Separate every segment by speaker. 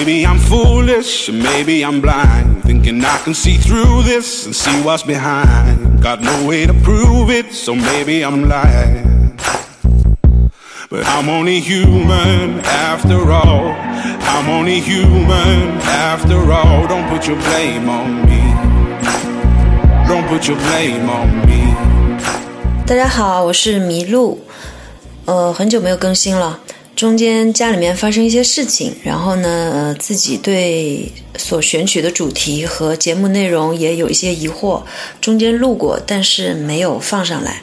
Speaker 1: maybe I'm foolish, or maybe I'm blind. Thinking I can see through this and see what's behind. Got no way to prove it, so maybe I'm lying. But I'm only human after all. I'm only human after all. Don't put your blame on me. Don't put your blame on me.
Speaker 2: 大家好，我是麋鹿，呃，很久没有更新了。 中间家里面发生一些事情，然后呢，呃，自己对所选取的主题和节目内容也有一些疑惑，中间录过，但是没有放上来。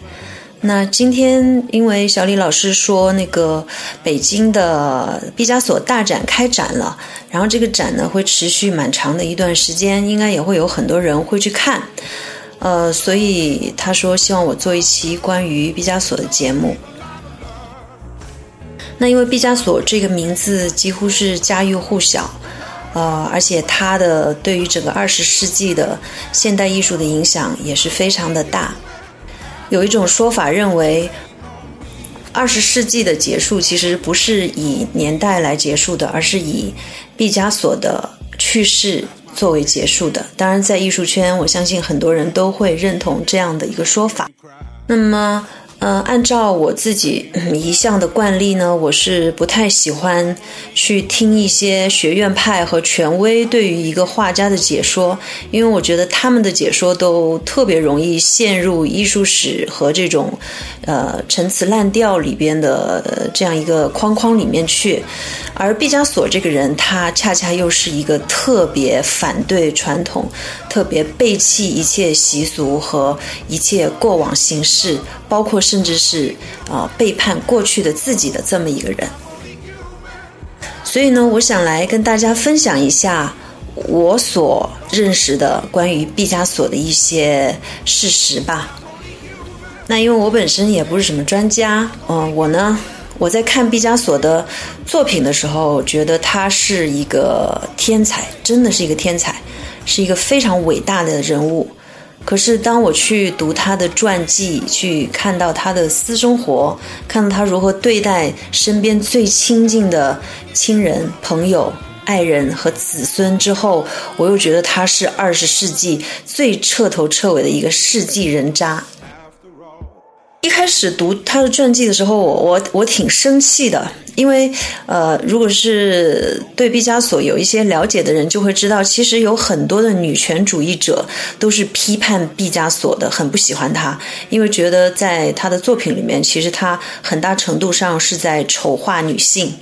Speaker 2: 那今天因为小李老师说那个北京的毕加索大展开展了，然后这个展呢会持续蛮长的一段时间，应该也会有很多人会去看。呃，所以他说希望我做一期关于毕加索的节目。那因为毕加索这个名字几乎是家喻户晓，呃，而且他的对于整个二十世纪的现代艺术的影响也是非常的大。有一种说法认为，二十世纪的结束其实不是以年代来结束的，而是以毕加索的去世。作为结束的，当然，在艺术圈，我相信很多人都会认同这样的一个说法。那么。呃，按照我自己一向的惯例呢，我是不太喜欢去听一些学院派和权威对于一个画家的解说，因为我觉得他们的解说都特别容易陷入艺术史和这种呃陈词滥调里边的这样一个框框里面去。而毕加索这个人，他恰恰又是一个特别反对传统、特别背弃一切习俗和一切过往形式，包括。甚至是啊背叛过去的自己的这么一个人，所以呢，我想来跟大家分享一下我所认识的关于毕加索的一些事实吧。那因为我本身也不是什么专家，嗯，我呢，我在看毕加索的作品的时候，觉得他是一个天才，真的是一个天才，是一个非常伟大的人物。可是，当我去读他的传记，去看到他的私生活，看到他如何对待身边最亲近的亲人、朋友、爱人和子孙之后，我又觉得他是二十世纪最彻头彻尾的一个世纪人渣。一开始读他的传记的时候，我我我挺生气的，因为呃，如果是对毕加索有一些了解的人，就会知道，其实有很多的女权主义者都是批判毕加索的，很不喜欢他，因为觉得在他的作品里面，其实他很大程度上是在丑化女性，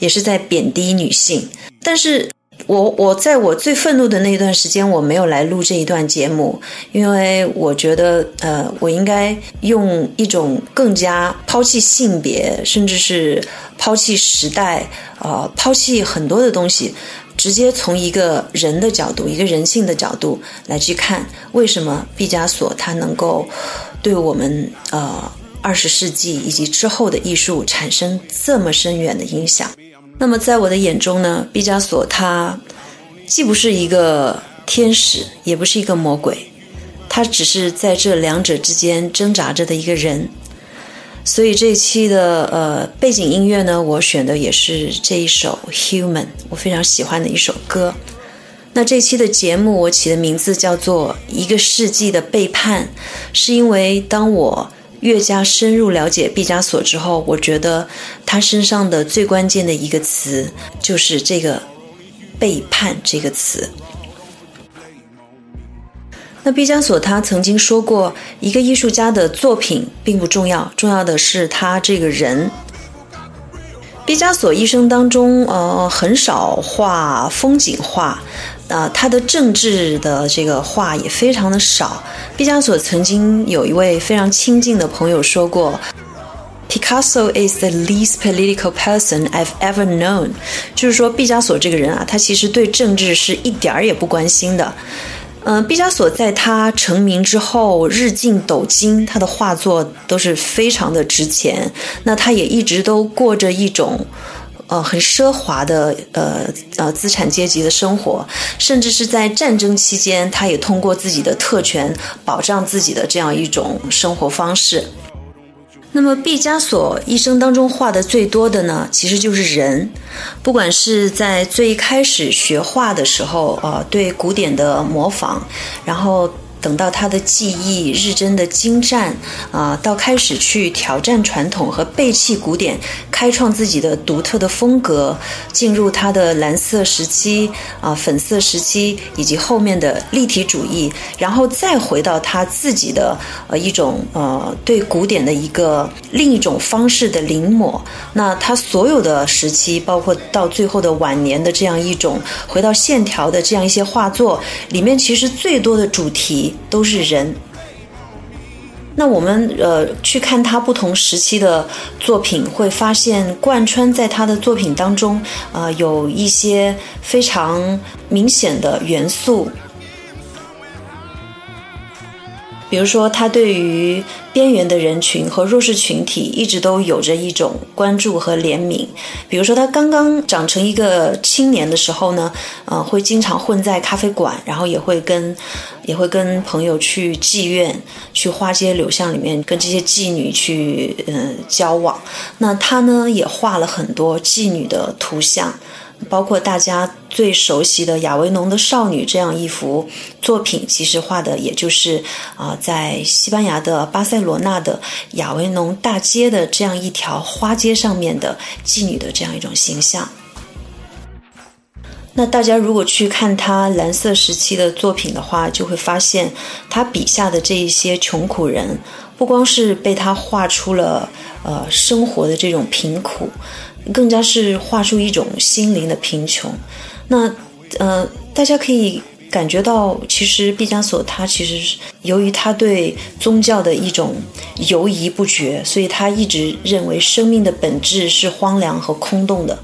Speaker 2: 也是在贬低女性，但是。我我在我最愤怒的那段时间，我没有来录这一段节目，因为我觉得，呃，我应该用一种更加抛弃性别，甚至是抛弃时代，呃，抛弃很多的东西，直接从一个人的角度，一个人性的角度来去看，为什么毕加索他能够对我们呃二十世纪以及之后的艺术产生这么深远的影响。那么，在我的眼中呢，毕加索他既不是一个天使，也不是一个魔鬼，他只是在这两者之间挣扎着的一个人。所以这一期的呃背景音乐呢，我选的也是这一首《Human》，我非常喜欢的一首歌。那这期的节目我起的名字叫做《一个世纪的背叛》，是因为当我。越加深入了解毕加索之后，我觉得他身上的最关键的一个词就是这个“背叛”这个词。那毕加索他曾经说过，一个艺术家的作品并不重要，重要的是他这个人。毕加索一生当中，呃，很少画风景画。呃，他的政治的这个话也非常的少。毕加索曾经有一位非常亲近的朋友说过，Picasso is the least political person I've ever known，就是说毕加索这个人啊，他其实对政治是一点儿也不关心的。嗯，毕加索在他成名之后日进斗金，他的画作都是非常的值钱。那他也一直都过着一种。呃，很奢华的呃呃资产阶级的生活，甚至是在战争期间，他也通过自己的特权保障自己的这样一种生活方式。那么毕加索一生当中画的最多的呢，其实就是人，不管是在最开始学画的时候，呃，对古典的模仿，然后。等到他的技艺日臻的精湛啊，到开始去挑战传统和背弃古典，开创自己的独特的风格，进入他的蓝色时期啊、粉色时期，以及后面的立体主义，然后再回到他自己的呃一种呃对古典的一个另一种方式的临摹。那他所有的时期，包括到最后的晚年的这样一种回到线条的这样一些画作里面，其实最多的主题。都是人。那我们呃去看他不同时期的作品，会发现贯穿在他的作品当中，呃，有一些非常明显的元素。比如说，他对于边缘的人群和弱势群体一直都有着一种关注和怜悯。比如说，他刚刚长成一个青年的时候呢，呃，会经常混在咖啡馆，然后也会跟也会跟朋友去妓院、去花街柳巷里面跟这些妓女去嗯交往。那他呢，也画了很多妓女的图像。包括大家最熟悉的亚维农的少女这样一幅作品，其实画的也就是啊，在西班牙的巴塞罗那的亚维农大街的这样一条花街上面的妓女的这样一种形象。那大家如果去看他蓝色时期的作品的话，就会发现他笔下的这一些穷苦人，不光是被他画出了呃生活的这种贫苦。更加是画出一种心灵的贫穷。那呃，大家可以感觉到，其实毕加索他其实是由于他对宗教的一种犹疑不决，所以他一直认为生命的本质是荒凉和空洞的。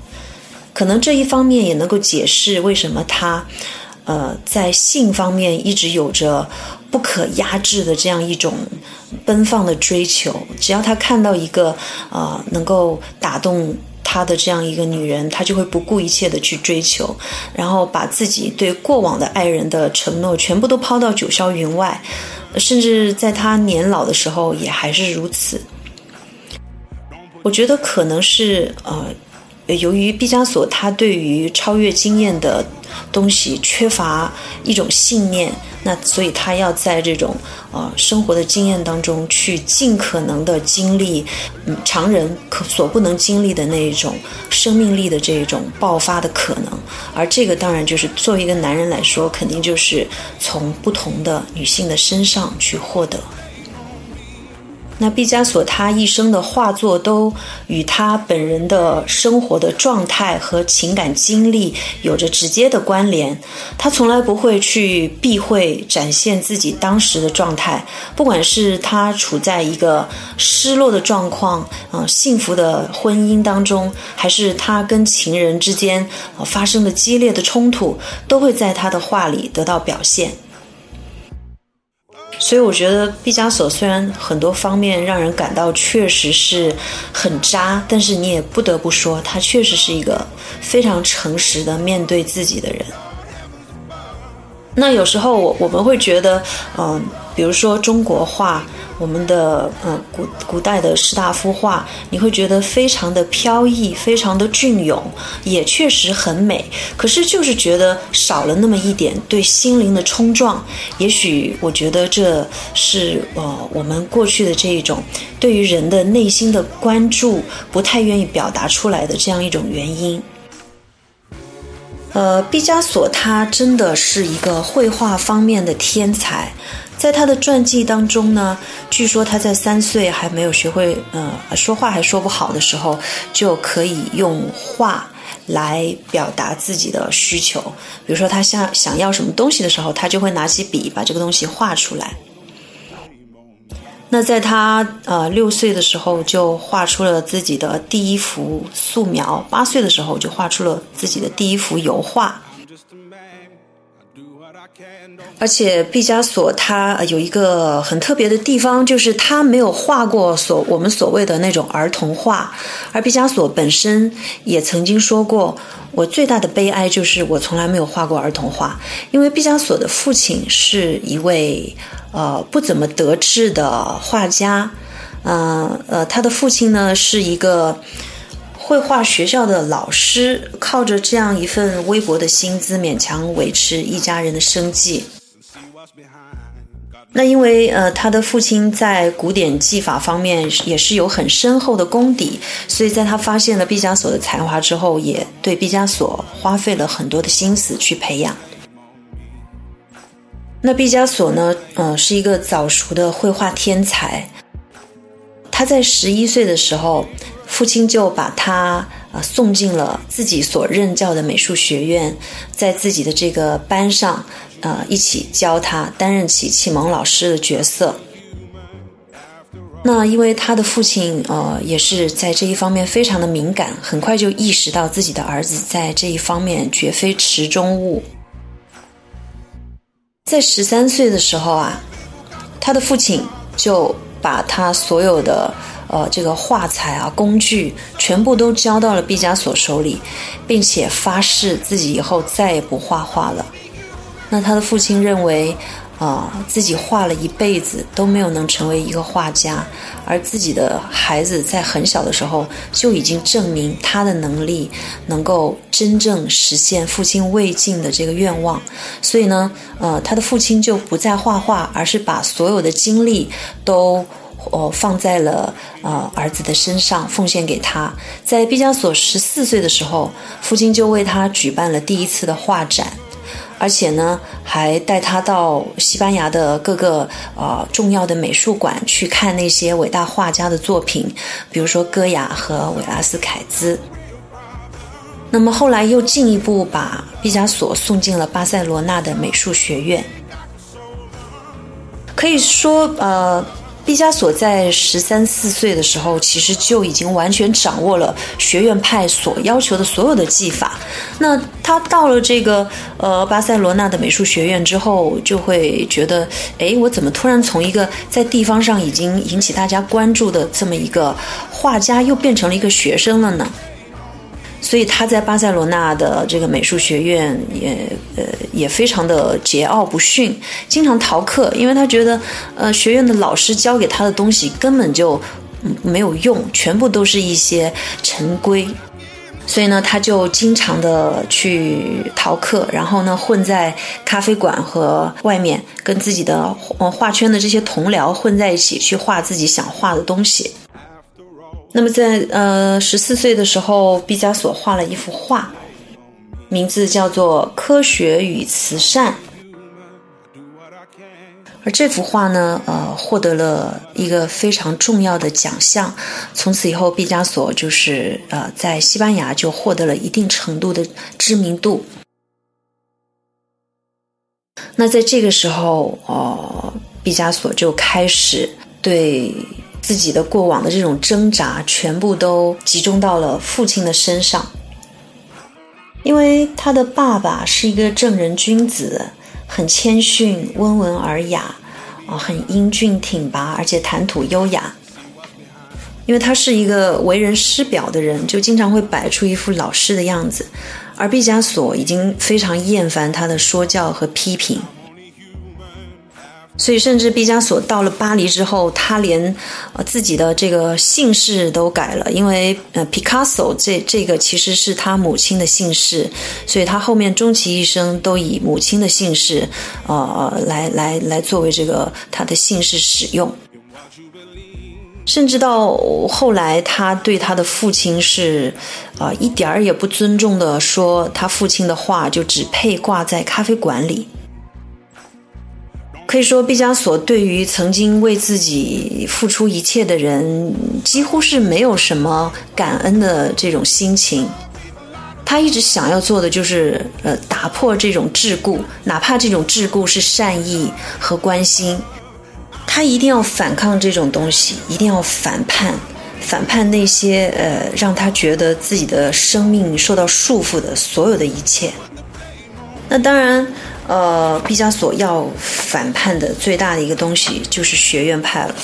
Speaker 2: 可能这一方面也能够解释为什么他呃在性方面一直有着不可压制的这样一种奔放的追求。只要他看到一个呃能够打动。她的这样一个女人，她就会不顾一切的去追求，然后把自己对过往的爱人的承诺全部都抛到九霄云外，甚至在她年老的时候也还是如此。我觉得可能是呃。由于毕加索他对于超越经验的东西缺乏一种信念，那所以他要在这种呃生活的经验当中去尽可能的经历，嗯，常人可所不能经历的那一种生命力的这种爆发的可能，而这个当然就是作为一个男人来说，肯定就是从不同的女性的身上去获得。那毕加索他一生的画作都与他本人的生活的状态和情感经历有着直接的关联。他从来不会去避讳展现自己当时的状态，不管是他处在一个失落的状况，嗯，幸福的婚姻当中，还是他跟情人之间发生的激烈的冲突，都会在他的画里得到表现。所以我觉得毕加索虽然很多方面让人感到确实是很渣，但是你也不得不说，他确实是一个非常诚实的面对自己的人。那有时候我我们会觉得，嗯，比如说中国画。我们的嗯古古代的士大夫画，你会觉得非常的飘逸，非常的隽永，也确实很美。可是就是觉得少了那么一点对心灵的冲撞。也许我觉得这是呃我们过去的这一种对于人的内心的关注不太愿意表达出来的这样一种原因。呃，毕加索他真的是一个绘画方面的天才。在他的传记当中呢，据说他在三岁还没有学会呃说话还说不好的时候，就可以用画来表达自己的需求。比如说他想想要什么东西的时候，他就会拿起笔把这个东西画出来。那在他呃六岁的时候就画出了自己的第一幅素描，八岁的时候就画出了自己的第一幅油画。而且毕加索他有一个很特别的地方，就是他没有画过所我们所谓的那种儿童画。而毕加索本身也曾经说过，我最大的悲哀就是我从来没有画过儿童画，因为毕加索的父亲是一位呃不怎么得志的画家。呃呃，他的父亲呢是一个绘画学校的老师，靠着这样一份微薄的薪资勉强维持一家人的生计。那因为呃，他的父亲在古典技法方面也是有很深厚的功底，所以在他发现了毕加索的才华之后，也对毕加索花费了很多的心思去培养。那毕加索呢，呃，是一个早熟的绘画天才。他在十一岁的时候，父亲就把他呃送进了自己所任教的美术学院，在自己的这个班上。呃，一起教他担任起启蒙老师的角色。那因为他的父亲呃也是在这一方面非常的敏感，很快就意识到自己的儿子在这一方面绝非池中物。在十三岁的时候啊，他的父亲就把他所有的呃这个画材啊工具全部都交到了毕加索手里，并且发誓自己以后再也不画画了。那他的父亲认为，啊，自己画了一辈子都没有能成为一个画家，而自己的孩子在很小的时候就已经证明他的能力能够真正实现父亲未尽的这个愿望，所以呢，呃，他的父亲就不再画画，而是把所有的精力都哦放在了呃儿子的身上，奉献给他。在毕加索十四岁的时候，父亲就为他举办了第一次的画展。而且呢，还带他到西班牙的各个呃重要的美术馆去看那些伟大画家的作品，比如说戈雅和维拉斯凯兹。那么后来又进一步把毕加索送进了巴塞罗那的美术学院。可以说，呃。毕加索在十三四岁的时候，其实就已经完全掌握了学院派所要求的所有的技法。那他到了这个呃巴塞罗那的美术学院之后，就会觉得，哎，我怎么突然从一个在地方上已经引起大家关注的这么一个画家，又变成了一个学生了呢？所以他在巴塞罗那的这个美术学院也呃也非常的桀骜不驯，经常逃课，因为他觉得呃学院的老师教给他的东西根本就没有用，全部都是一些陈规，所以呢他就经常的去逃课，然后呢混在咖啡馆和外面，跟自己的画圈的这些同僚混在一起去画自己想画的东西。那么在呃十四岁的时候，毕加索画了一幅画，名字叫做《科学与慈善》，而这幅画呢，呃，获得了一个非常重要的奖项。从此以后，毕加索就是呃在西班牙就获得了一定程度的知名度。那在这个时候，呃，毕加索就开始对。自己的过往的这种挣扎，全部都集中到了父亲的身上，因为他的爸爸是一个正人君子，很谦逊、温文尔雅，啊，很英俊挺拔，而且谈吐优雅。因为他是一个为人师表的人，就经常会摆出一副老师的样子，而毕加索已经非常厌烦他的说教和批评。所以，甚至毕加索到了巴黎之后，他连呃自己的这个姓氏都改了，因为呃，Picasso 这这个其实是他母亲的姓氏，所以他后面终其一生都以母亲的姓氏，呃，来来来作为这个他的姓氏使用。甚至到后来，他对他的父亲是啊一点儿也不尊重的，说他父亲的画就只配挂在咖啡馆里。可以说，毕加索对于曾经为自己付出一切的人，几乎是没有什么感恩的这种心情。他一直想要做的就是，呃，打破这种桎梏，哪怕这种桎梏是善意和关心，他一定要反抗这种东西，一定要反叛，反叛那些呃让他觉得自己的生命受到束缚的所有的一切。那当然。呃，毕加索要反叛的最大的一个东西就是学院派了，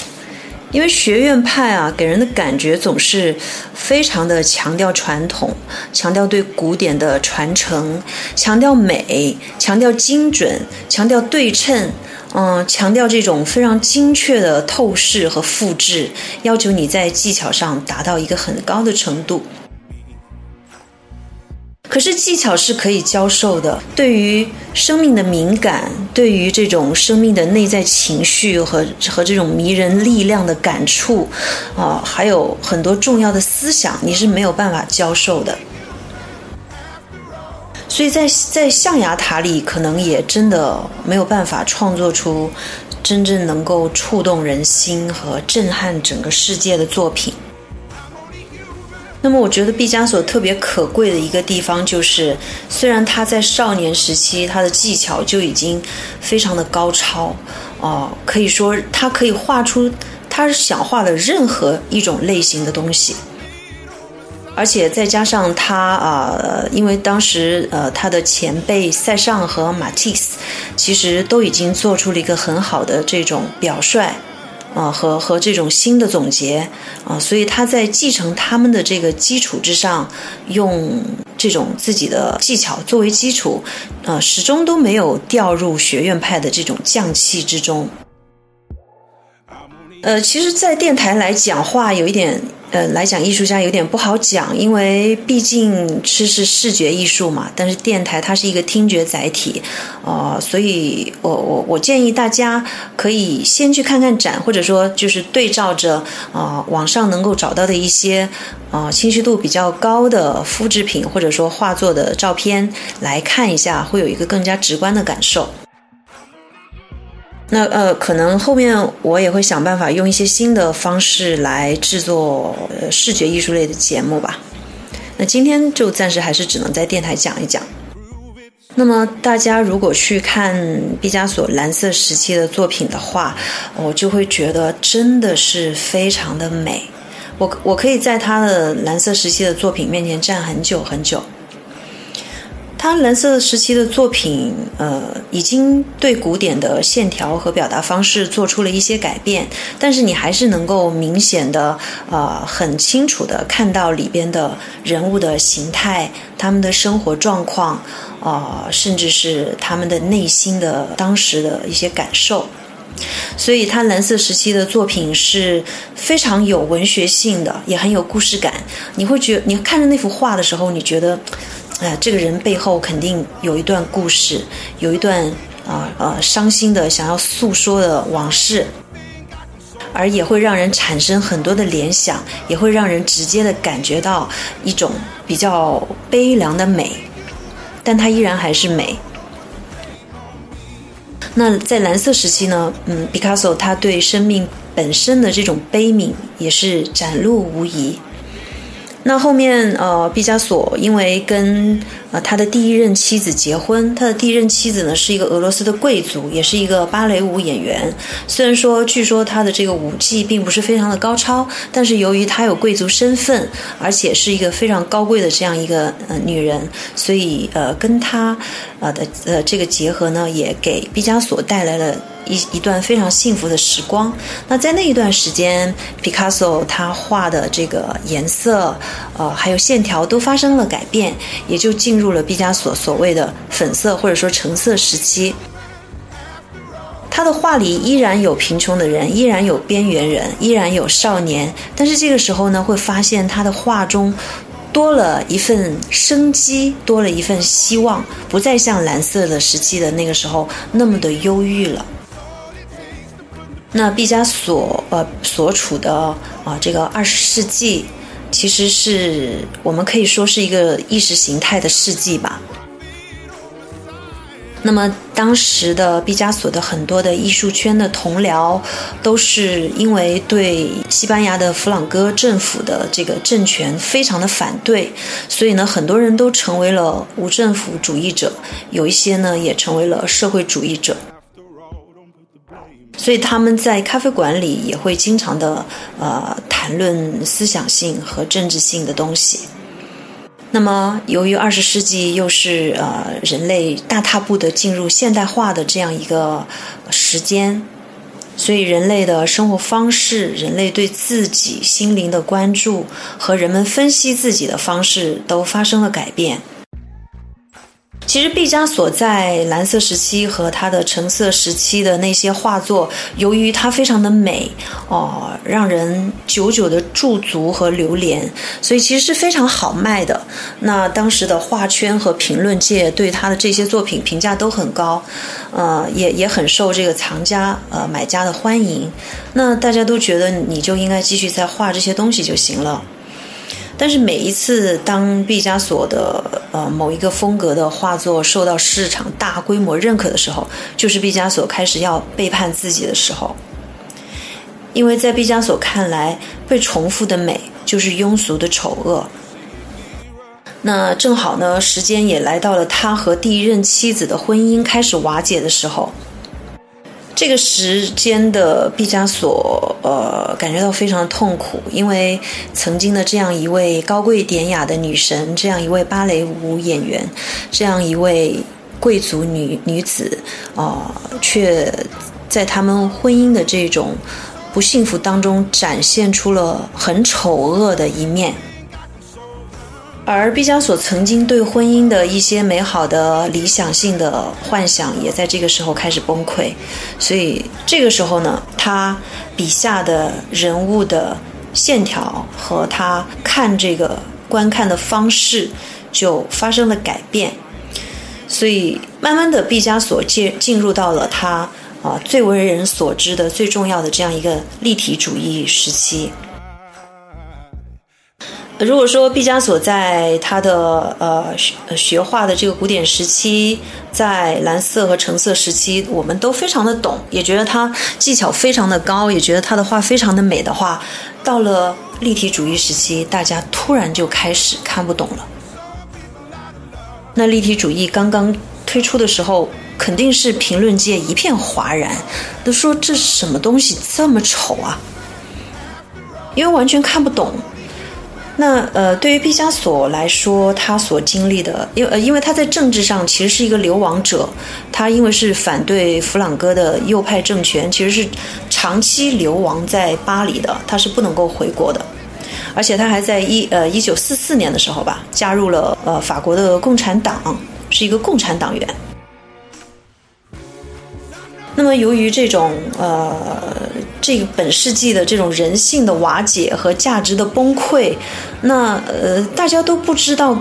Speaker 2: 因为学院派啊，给人的感觉总是非常的强调传统，强调对古典的传承，强调美，强调精准，强调对称，嗯，强调这种非常精确的透视和复制，要求你在技巧上达到一个很高的程度。可是技巧是可以教授的，对于生命的敏感，对于这种生命的内在情绪和和这种迷人力量的感触，啊，还有很多重要的思想，你是没有办法教授的。所以在在象牙塔里，可能也真的没有办法创作出真正能够触动人心和震撼整个世界的作品。那么，我觉得毕加索特别可贵的一个地方，就是虽然他在少年时期他的技巧就已经非常的高超，哦，可以说他可以画出他想画的任何一种类型的东西，而且再加上他啊，因为当时呃他的前辈塞尚和马蒂斯其实都已经做出了一个很好的这种表率。啊，和和这种新的总结啊，所以他在继承他们的这个基础之上，用这种自己的技巧作为基础，啊，始终都没有掉入学院派的这种匠气之中。呃，其实，在电台来讲话有一点。呃，来讲艺术家有点不好讲，因为毕竟是是视觉艺术嘛，但是电台它是一个听觉载体，呃，所以我我我建议大家可以先去看看展，或者说就是对照着啊网上能够找到的一些啊清晰度比较高的复制品或者说画作的照片来看一下，会有一个更加直观的感受。那呃，可能后面我也会想办法用一些新的方式来制作视觉艺术类的节目吧。那今天就暂时还是只能在电台讲一讲。那么大家如果去看毕加索蓝色时期的作品的话，我就会觉得真的是非常的美。我我可以在他的蓝色时期的作品面前站很久很久。他蓝色时期的作品，呃，已经对古典的线条和表达方式做出了一些改变，但是你还是能够明显的，呃，很清楚的看到里边的人物的形态、他们的生活状况，啊，甚至是他们的内心的当时的一些感受。所以，他蓝色时期的作品是非常有文学性的，也很有故事感。你会觉，你看着那幅画的时候，你觉得。哎，这个人背后肯定有一段故事，有一段啊呃伤心的想要诉说的往事，而也会让人产生很多的联想，也会让人直接的感觉到一种比较悲凉的美，但它依然还是美。那在蓝色时期呢，嗯，毕加索他对生命本身的这种悲悯也是展露无遗。那后面，呃，毕加索因为跟呃他的第一任妻子结婚，他的第一任妻子呢是一个俄罗斯的贵族，也是一个芭蕾舞演员。虽然说，据说他的这个舞技并不是非常的高超，但是由于他有贵族身份，而且是一个非常高贵的这样一个呃女人，所以呃跟他呃的呃这个结合呢，也给毕加索带来了。一一段非常幸福的时光。那在那一段时间，毕卡索他画的这个颜色，呃，还有线条都发生了改变，也就进入了毕加索所谓的粉色或者说橙色时期。他的画里依然有贫穷的人，依然有边缘人，依然有少年，但是这个时候呢，会发现他的画中多了一份生机，多了一份希望，不再像蓝色的时期的那个时候那么的忧郁了。那毕加索呃所处的啊这个二十世纪，其实是我们可以说是一个意识形态的世纪吧。那么当时的毕加索的很多的艺术圈的同僚，都是因为对西班牙的弗朗哥政府的这个政权非常的反对，所以呢很多人都成为了无政府主义者，有一些呢也成为了社会主义者。所以他们在咖啡馆里也会经常的呃谈论思想性和政治性的东西。那么，由于二十世纪又是呃人类大踏步的进入现代化的这样一个时间，所以人类的生活方式、人类对自己心灵的关注和人们分析自己的方式都发生了改变。其实毕加索在蓝色时期和他的橙色时期的那些画作，由于它非常的美哦，让人久久的驻足和流连，所以其实是非常好卖的。那当时的画圈和评论界对他的这些作品评价都很高，呃，也也很受这个藏家呃买家的欢迎。那大家都觉得你就应该继续在画这些东西就行了。但是每一次当毕加索的呃某一个风格的画作受到市场大规模认可的时候，就是毕加索开始要背叛自己的时候。因为在毕加索看来，被重复的美就是庸俗的丑恶。那正好呢，时间也来到了他和第一任妻子的婚姻开始瓦解的时候。这个时间的毕加索，呃，感觉到非常痛苦，因为曾经的这样一位高贵典雅的女神，这样一位芭蕾舞演员，这样一位贵族女女子，啊，却在他们婚姻的这种不幸福当中，展现出了很丑恶的一面。而毕加索曾经对婚姻的一些美好的理想性的幻想，也在这个时候开始崩溃。所以这个时候呢，他笔下的人物的线条和他看这个观看的方式就发生了改变。所以慢慢的，毕加索进进入到了他啊最为人所知的最重要的这样一个立体主义时期。如果说毕加索在他的呃学学画的这个古典时期，在蓝色和橙色时期，我们都非常的懂，也觉得他技巧非常的高，也觉得他的画非常的美的话，到了立体主义时期，大家突然就开始看不懂了。那立体主义刚刚推出的时候，肯定是评论界一片哗然，都说这什么东西这么丑啊，因为完全看不懂。那呃，对于毕加索来说，他所经历的，因呃，因为他在政治上其实是一个流亡者，他因为是反对弗朗哥的右派政权，其实是长期流亡在巴黎的，他是不能够回国的，而且他还在一呃一九四四年的时候吧，加入了呃法国的共产党，是一个共产党员。那么由于这种呃。这个本世纪的这种人性的瓦解和价值的崩溃，那呃，大家都不知道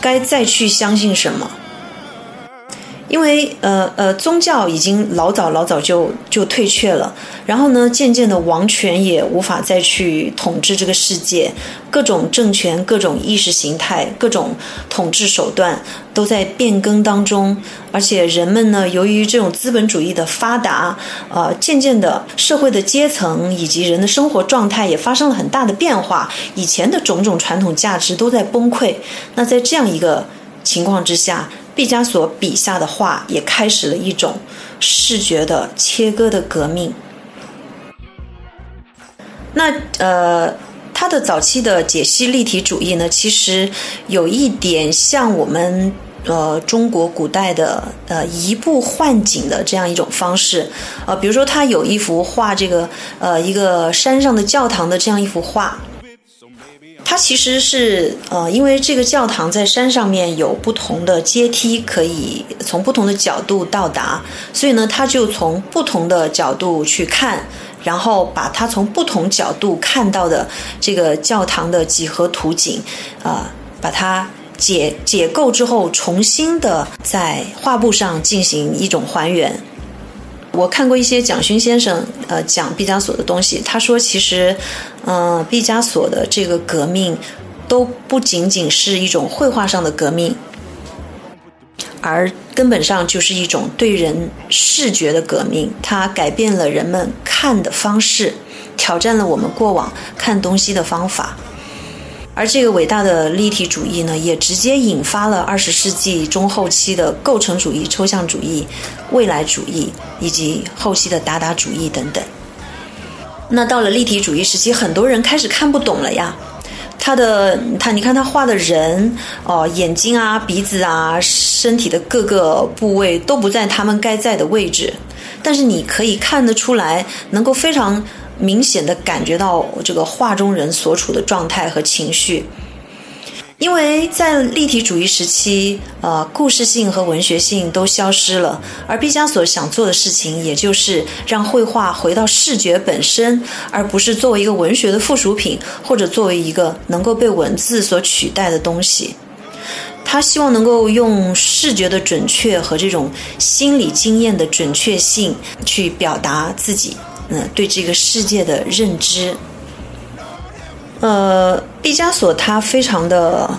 Speaker 2: 该再去相信什么。因为呃呃，宗教已经老早老早就就退却了，然后呢，渐渐的王权也无法再去统治这个世界，各种政权、各种意识形态、各种统治手段都在变更当中，而且人们呢，由于这种资本主义的发达，呃，渐渐的社会的阶层以及人的生活状态也发生了很大的变化，以前的种种传统价值都在崩溃。那在这样一个情况之下。毕加索笔下的画也开始了一种视觉的切割的革命。那呃，他的早期的解析立体主义呢，其实有一点像我们呃中国古代的呃移步换景的这样一种方式。呃，比如说他有一幅画，这个呃一个山上的教堂的这样一幅画。它其实是呃，因为这个教堂在山上面有不同的阶梯，可以从不同的角度到达，所以呢，他就从不同的角度去看，然后把他从不同角度看到的这个教堂的几何图景，啊，把它解解构之后，重新的在画布上进行一种还原。我看过一些蒋勋先生呃讲毕加索的东西，他说其实，嗯，毕加索的这个革命都不仅仅是一种绘画上的革命，而根本上就是一种对人视觉的革命，它改变了人们看的方式，挑战了我们过往看东西的方法。而这个伟大的立体主义呢，也直接引发了二十世纪中后期的构成主义、抽象主义、未来主义以及后期的达达主义等等。那到了立体主义时期，很多人开始看不懂了呀。他的他，你看他画的人哦，眼睛啊、鼻子啊、身体的各个部位都不在他们该在的位置，但是你可以看得出来，能够非常。明显的感觉到这个画中人所处的状态和情绪。因为在立体主义时期，呃，故事性和文学性都消失了，而毕加索想做的事情，也就是让绘画回到视觉本身，而不是作为一个文学的附属品，或者作为一个能够被文字所取代的东西。他希望能够用视觉的准确和这种心理经验的准确性去表达自己，嗯，对这个世界的认知。呃，毕加索他非常的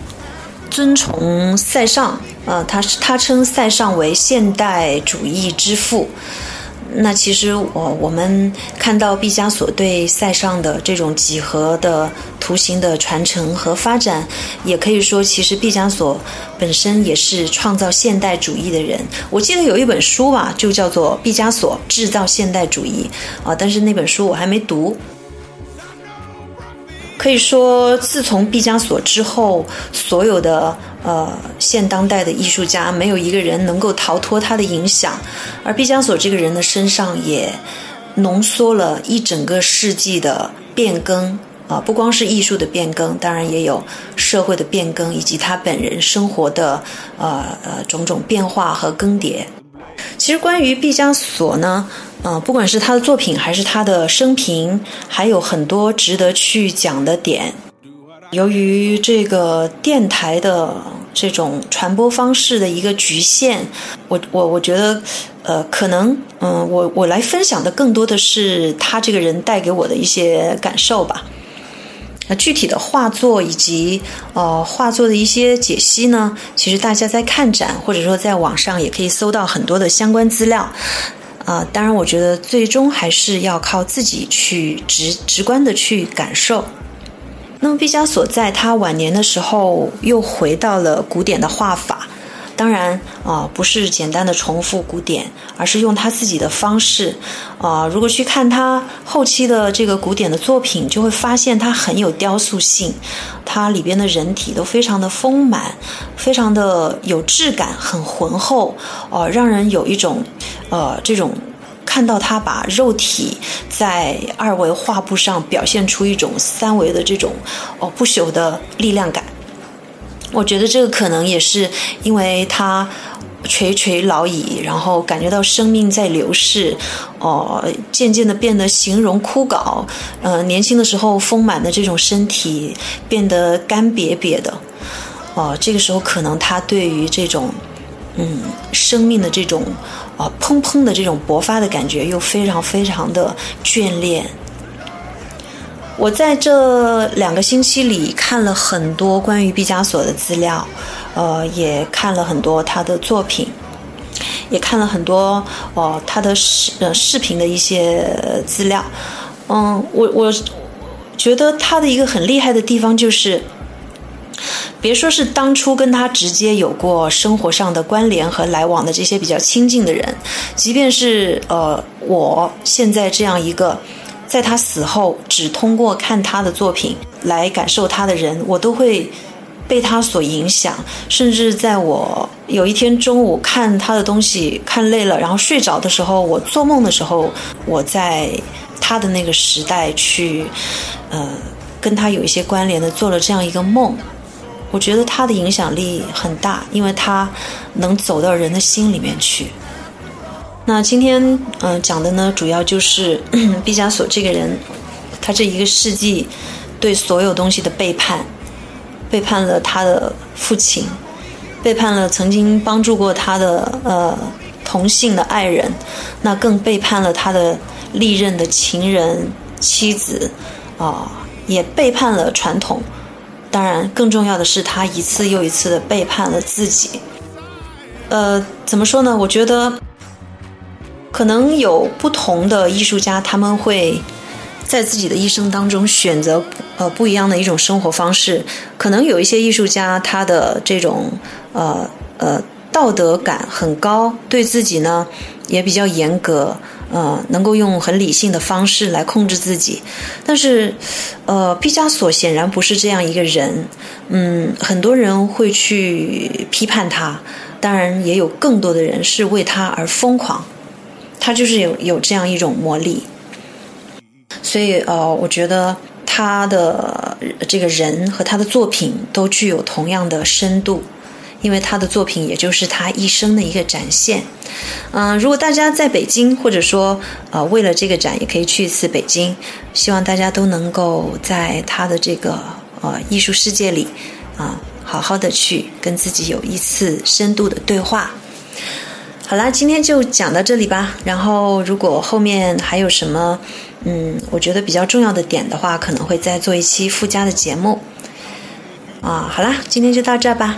Speaker 2: 尊崇塞尚，呃，他是他称塞尚为现代主义之父。那其实我我们看到毕加索对塞尚的这种几何的图形的传承和发展，也可以说，其实毕加索本身也是创造现代主义的人。我记得有一本书吧，就叫做《毕加索制造现代主义》啊，但是那本书我还没读。可以说，自从毕加索之后，所有的呃现当代的艺术家，没有一个人能够逃脱他的影响。而毕加索这个人的身上，也浓缩了一整个世纪的变更啊，不光是艺术的变更，当然也有社会的变更，以及他本人生活的呃呃种种变化和更迭。其实，关于毕加索呢？嗯，不管是他的作品还是他的生平，还有很多值得去讲的点。由于这个电台的这种传播方式的一个局限，我我我觉得，呃，可能，嗯，我我来分享的更多的是他这个人带给我的一些感受吧。那具体的画作以及呃画作的一些解析呢，其实大家在看展或者说在网上也可以搜到很多的相关资料。啊，当然，我觉得最终还是要靠自己去直直观的去感受。那么，毕加索在他晚年的时候又回到了古典的画法。当然啊，不是简单的重复古典，而是用他自己的方式啊。如果去看他后期的这个古典的作品，就会发现他很有雕塑性，它里边的人体都非常的丰满，非常的有质感，很浑厚哦，让人有一种呃这种看到他把肉体在二维画布上表现出一种三维的这种哦不朽的力量感。我觉得这个可能也是因为他垂垂老矣，然后感觉到生命在流逝，哦，渐渐的变得形容枯槁，呃，年轻的时候丰满的这种身体变得干瘪瘪的，哦，这个时候可能他对于这种嗯生命的这种啊砰砰的这种勃发的感觉又非常非常的眷恋。我在这两个星期里看了很多关于毕加索的资料，呃，也看了很多他的作品，也看了很多哦他的视呃视频的一些资料。嗯，我我觉得他的一个很厉害的地方就是，别说是当初跟他直接有过生活上的关联和来往的这些比较亲近的人，即便是呃我现在这样一个。在他死后，只通过看他的作品来感受他的人，我都会被他所影响。甚至在我有一天中午看他的东西看累了，然后睡着的时候，我做梦的时候，我在他的那个时代去，呃，跟他有一些关联的做了这样一个梦。我觉得他的影响力很大，因为他能走到人的心里面去。那今天嗯讲的呢，主要就是 毕加索这个人，他这一个世纪对所有东西的背叛，背叛了他的父亲，背叛了曾经帮助过他的呃同性的爱人，那更背叛了他的历任的情人妻子啊，也背叛了传统。当然，更重要的是，他一次又一次的背叛了自己。呃，怎么说呢？我觉得。可能有不同的艺术家，他们会在自己的一生当中选择呃不一样的一种生活方式。可能有一些艺术家，他的这种呃呃道德感很高，对自己呢也比较严格，呃，能够用很理性的方式来控制自己。但是，呃，毕加索显然不是这样一个人。嗯，很多人会去批判他，当然也有更多的人是为他而疯狂。他就是有有这样一种魔力，所以呃，我觉得他。的这个人和他的作品都具有同样的深度，因为他的作品也就是他一生的一个展现。嗯，如果大家在北京，或者说呃为了这个展也可以去一次北京，希望大家都能够在他的这个呃艺术世界里啊好好的去跟自己有一次深度的对话。好啦，今天就讲到这里吧。然后，如果后面还有什么，嗯，我觉得比较重要的点的话，可能会再做一期附加的节目。啊，好啦，今天就到这吧。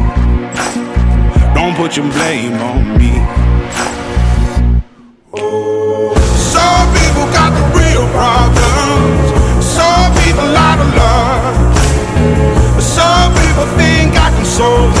Speaker 1: Don't put your blame on me. Some people got the real problems. Some people out of love. Some people think I can solve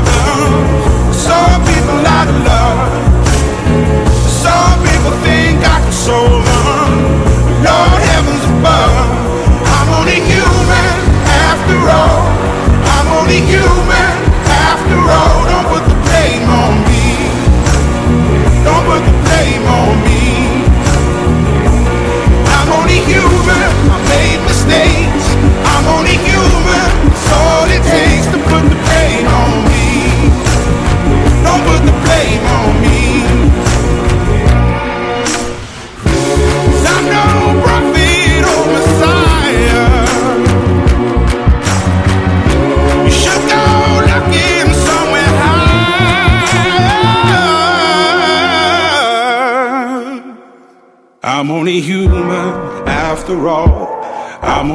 Speaker 1: soul.